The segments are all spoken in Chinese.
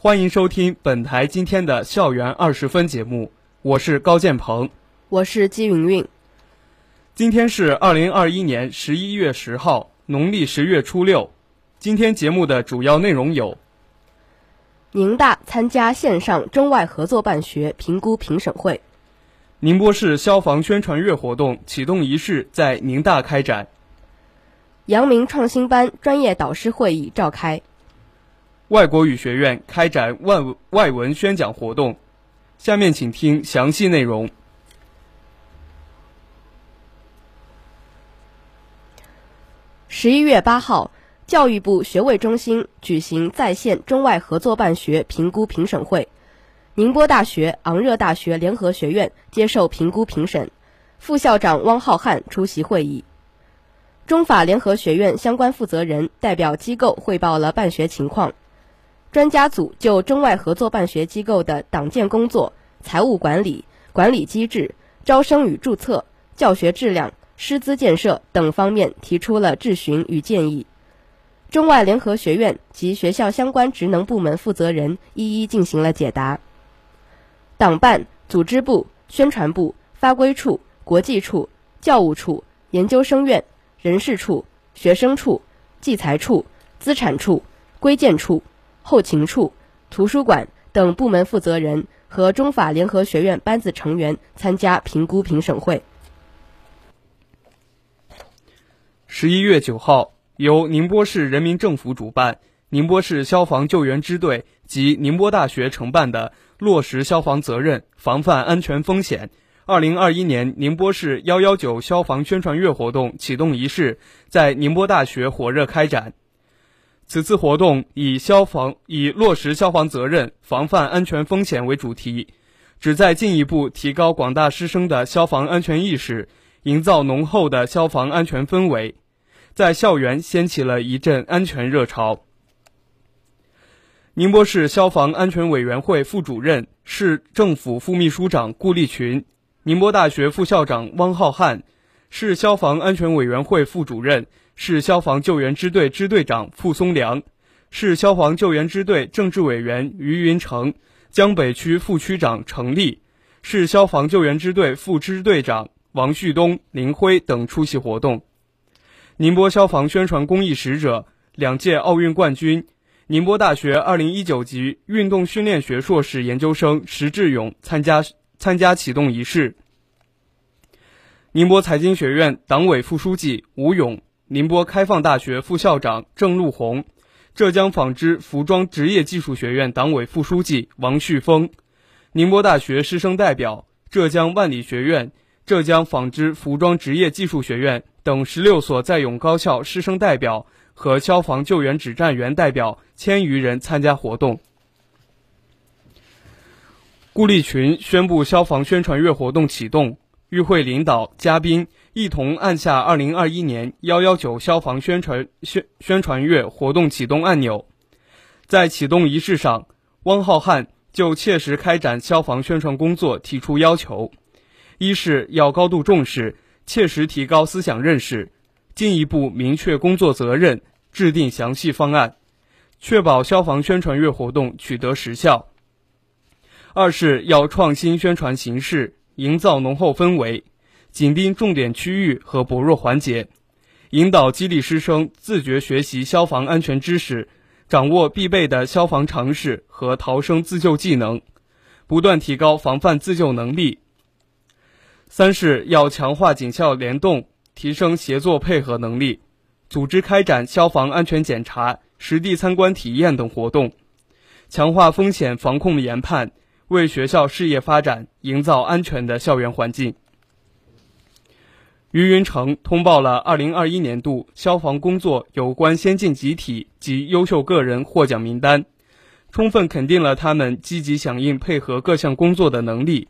欢迎收听本台今天的校园二十分节目，我是高建鹏，我是姬云云。今天是二零二一年十一月十号，农历十月初六。今天节目的主要内容有：宁大参加线上中外合作办学评估评审会。宁波市消防宣传月活动启动仪式在宁大开展。阳明创新班专业导师会议召开。外国语学院开展外外文宣讲活动。下面请听详细内容。十一月八号，教育部学位中心举行在线中外合作办学评估评审会。宁波大学、昂热大学联合学院接受评估评审，副校长汪浩瀚出席会议。中法联合学院相关负责人代表机构汇报了办学情况，专家组就中外合作办学机构的党建工作、财务管理、管理机制、招生与注册、教学质量、师资建设等方面提出了质询与建议。中外联合学院及学校相关职能部门负责人一一进行了解答。党办、组织部、宣传部、发规处、国际处、教务处、研究生院、人事处、学生处、计财处、资产处、规建处、后勤处、图书馆等部门负责人和中法联合学院班子成员参加评估评审会。十一月九号，由宁波市人民政府主办，宁波市消防救援支队及宁波大学承办的。落实消防责任，防范安全风险。二零二一年宁波市幺幺九消防宣传月活动启动仪式在宁波大学火热开展。此次活动以消防以落实消防责任、防范安全风险为主题，旨在进一步提高广大师生的消防安全意识，营造浓厚的消防安全氛围，在校园掀起了一阵安全热潮。宁波市消防安全委员会副主任、市政府副秘书长顾立群，宁波大学副校长汪浩瀚，市消防安全委员会副主任、市消防救援支队支队长傅松良，市消防救援支队政治委员于云成，江北区副区长程立，市消防救援支队副支队长王旭东、林辉等出席活动。宁波消防宣传公益使者、两届奥运冠军。宁波大学二零一九级运动训练学硕士研究生石志勇参加参加启动仪式。宁波财经学院党委副书记吴勇，宁波开放大学副校长郑路红，浙江纺织服装职业技术学院党委副书记王旭峰，宁波大学师生代表、浙江万里学院、浙江纺织服装职业技术学院等十六所在永高校师生代表。和消防救援指战员代表千余人参加活动。顾立群宣布消防宣传月活动启动，与会领导、嘉宾一同按下二零二一年幺幺九消防宣传宣宣传月活动启动按钮。在启动仪式上，汪浩瀚就切实开展消防宣传工作提出要求：一是要高度重视，切实提高思想认识。进一步明确工作责任，制定详细方案，确保消防宣传月活动取得实效。二是要创新宣传形式，营造浓厚氛围，紧盯重点区域和薄弱环节，引导激励师生自觉学习消防安全知识，掌握必备的消防常识和逃生自救技能，不断提高防范自救能力。三是要强化警校联动。提升协作配合能力，组织开展消防安全检查、实地参观体验等活动，强化风险防控研判，为学校事业发展营造安全的校园环境。于云成通报了2021年度消防工作有关先进集体及优秀个人获奖名单，充分肯定了他们积极响应、配合各项工作的能力，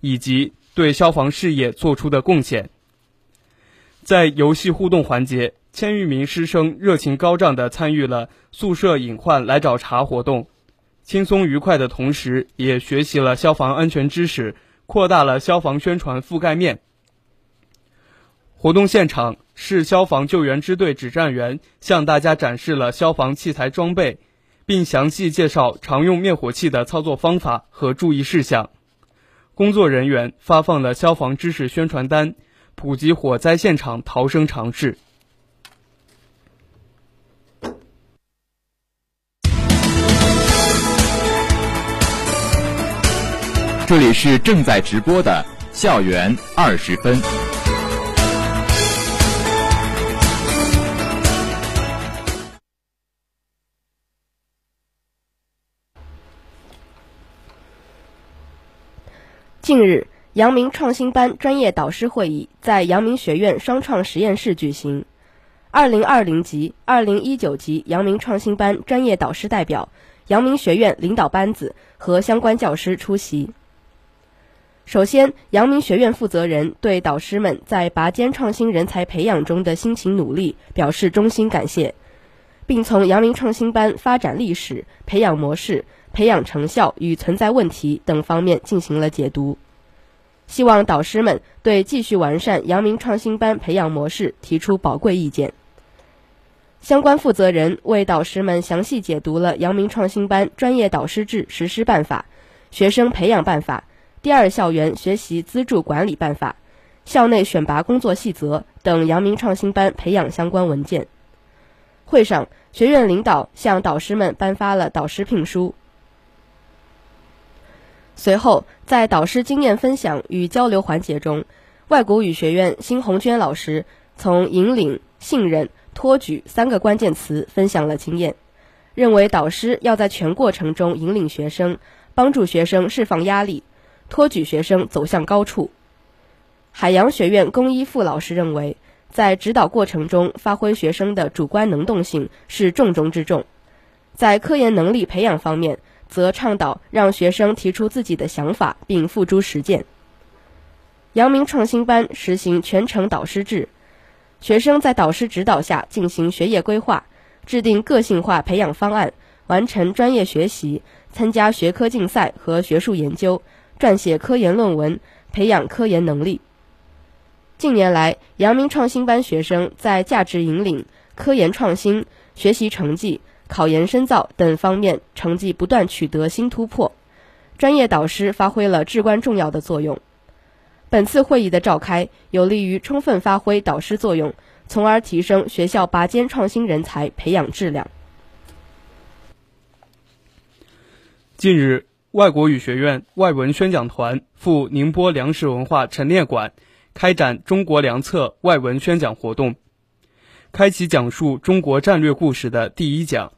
以及对消防事业做出的贡献。在游戏互动环节，千余名师生热情高涨地参与了“宿舍隐患来找茬”活动，轻松愉快的同时，也学习了消防安全知识，扩大了消防宣传覆盖面。活动现场，市消防救援支队指战员向大家展示了消防器材装备，并详细介绍常用灭火器的操作方法和注意事项。工作人员发放了消防知识宣传单，普及火灾现场逃生常识。这里是正在直播的校园二十分。近日，阳明创新班专业导师会议在阳明学院双创实验室举行。二零二零级、二零一九级阳明创新班专业导师代表、阳明学院领导班子和相关教师出席。首先，阳明学院负责人对导师们在拔尖创新人才培养中的辛勤努力表示衷心感谢，并从阳明创新班发展历史、培养模式。培养成效与存在问题等方面进行了解读，希望导师们对继续完善阳明创新班培养模式提出宝贵意见。相关负责人为导师们详细解读了阳明创新班专业导师制实施办法、学生培养办法、第二校园学习资助管理办法、校内选拔工作细则等阳明创新班培养相关文件。会上，学院领导向导师们颁发了导师聘书。随后，在导师经验分享与交流环节中，外国语学院辛红娟老师从引领、信任、托举三个关键词分享了经验，认为导师要在全过程中引领学生，帮助学生释放压力，托举学生走向高处。海洋学院龚一富老师认为，在指导过程中发挥学生的主观能动性是重中之重，在科研能力培养方面。则倡导让学生提出自己的想法并付诸实践。阳明创新班实行全程导师制，学生在导师指导下进行学业规划，制定个性化培养方案，完成专业学习，参加学科竞赛和学术研究，撰写科研论文，培养科研能力。近年来，阳明创新班学生在价值引领、科研创新、学习成绩。考研深造等方面成绩不断取得新突破，专业导师发挥了至关重要的作用。本次会议的召开，有利于充分发挥导师作用，从而提升学校拔尖创新人才培养质量。近日，外国语学院外文宣讲团赴宁波粮食文化陈列馆开展中国粮策外文宣讲活动，开启讲述中国战略故事的第一讲。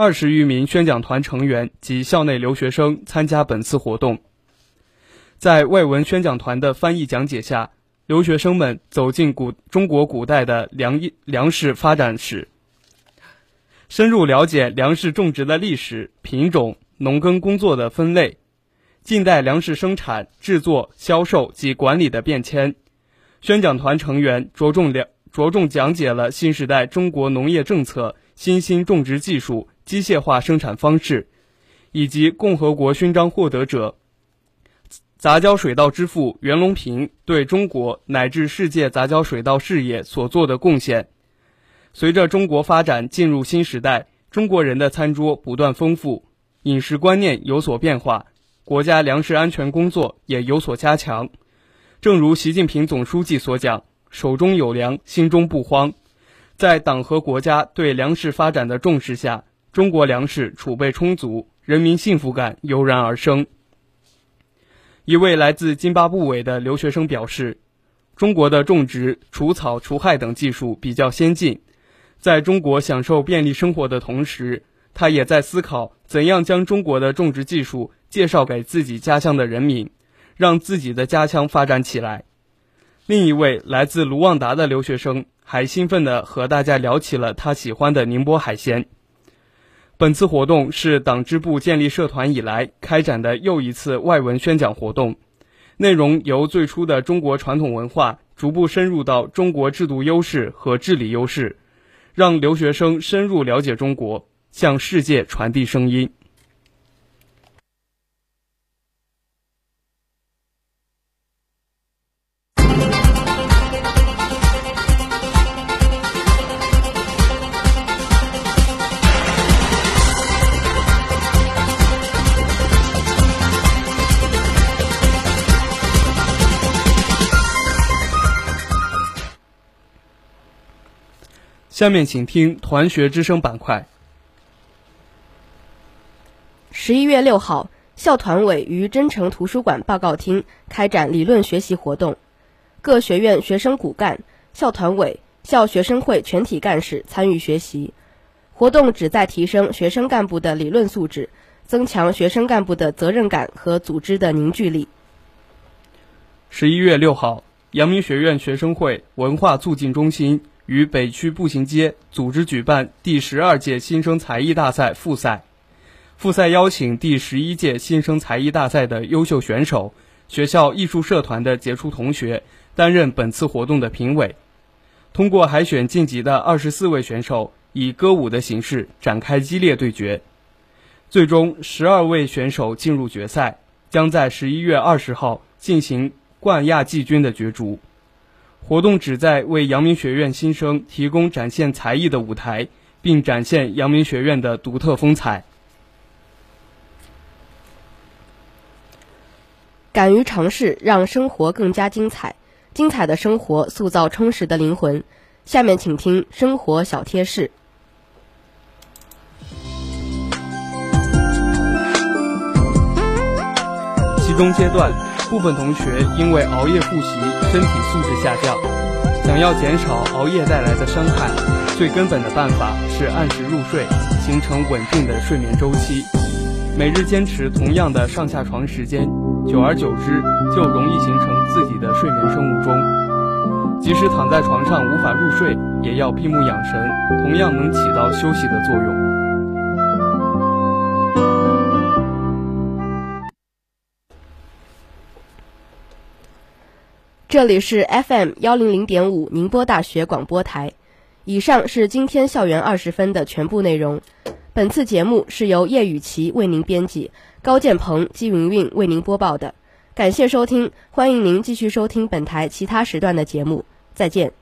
二十余名宣讲团成员及校内留学生参加本次活动。在外文宣讲团的翻译讲解下，留学生们走进古中国古代的粮粮食发展史，深入了解粮食种植的历史、品种、农耕工作的分类、近代粮食生产、制作、销售及管理的变迁。宣讲团成员着重了着重讲解了新时代中国农业政策、新兴种植技术。机械化生产方式，以及共和国勋章获得者、杂交水稻之父袁隆平对中国乃至世界杂交水稻事业所做的贡献。随着中国发展进入新时代，中国人的餐桌不断丰富，饮食观念有所变化，国家粮食安全工作也有所加强。正如习近平总书记所讲：“手中有粮，心中不慌。”在党和国家对粮食发展的重视下。中国粮食储备充足，人民幸福感油然而生。一位来自津巴布韦的留学生表示：“中国的种植、除草、除害等技术比较先进，在中国享受便利生活的同时，他也在思考怎样将中国的种植技术介绍给自己家乡的人民，让自己的家乡发展起来。”另一位来自卢旺达的留学生还兴奋地和大家聊起了他喜欢的宁波海鲜。本次活动是党支部建立社团以来开展的又一次外文宣讲活动，内容由最初的中国传统文化逐步深入到中国制度优势和治理优势，让留学生深入了解中国，向世界传递声音。下面请听团学之声板块。十一月六号，校团委于真诚图书馆报告厅开展理论学习活动，各学院学生骨干、校团委、校学生会全体干事参与学习。活动旨在提升学生干部的理论素质，增强学生干部的责任感和组织的凝聚力。十一月六号，阳明学院学生会文化促进中心。于北区步行街组织举办第十二届新生才艺大赛复赛，复赛邀请第十一届新生才艺大赛的优秀选手、学校艺术社团的杰出同学担任本次活动的评委。通过海选晋级的二十四位选手以歌舞的形式展开激烈对决，最终十二位选手进入决赛，将在十一月二十号进行冠亚季军的角逐。活动旨在为阳明学院新生提供展现才艺的舞台，并展现阳明学院的独特风采。敢于尝试，让生活更加精彩。精彩的生活塑造充实的灵魂。下面请听生活小贴士。其中阶段，部分同学因为熬夜复习。身体素质下降，想要减少熬夜带来的伤害，最根本的办法是按时入睡，形成稳定的睡眠周期。每日坚持同样的上下床时间，久而久之就容易形成自己的睡眠生物钟。即使躺在床上无法入睡，也要闭目养神，同样能起到休息的作用。这里是 FM 幺零零点五宁波大学广播台。以上是今天校园二十分的全部内容。本次节目是由叶雨琪为您编辑，高建鹏、姬云云为您播报的。感谢收听，欢迎您继续收听本台其他时段的节目。再见。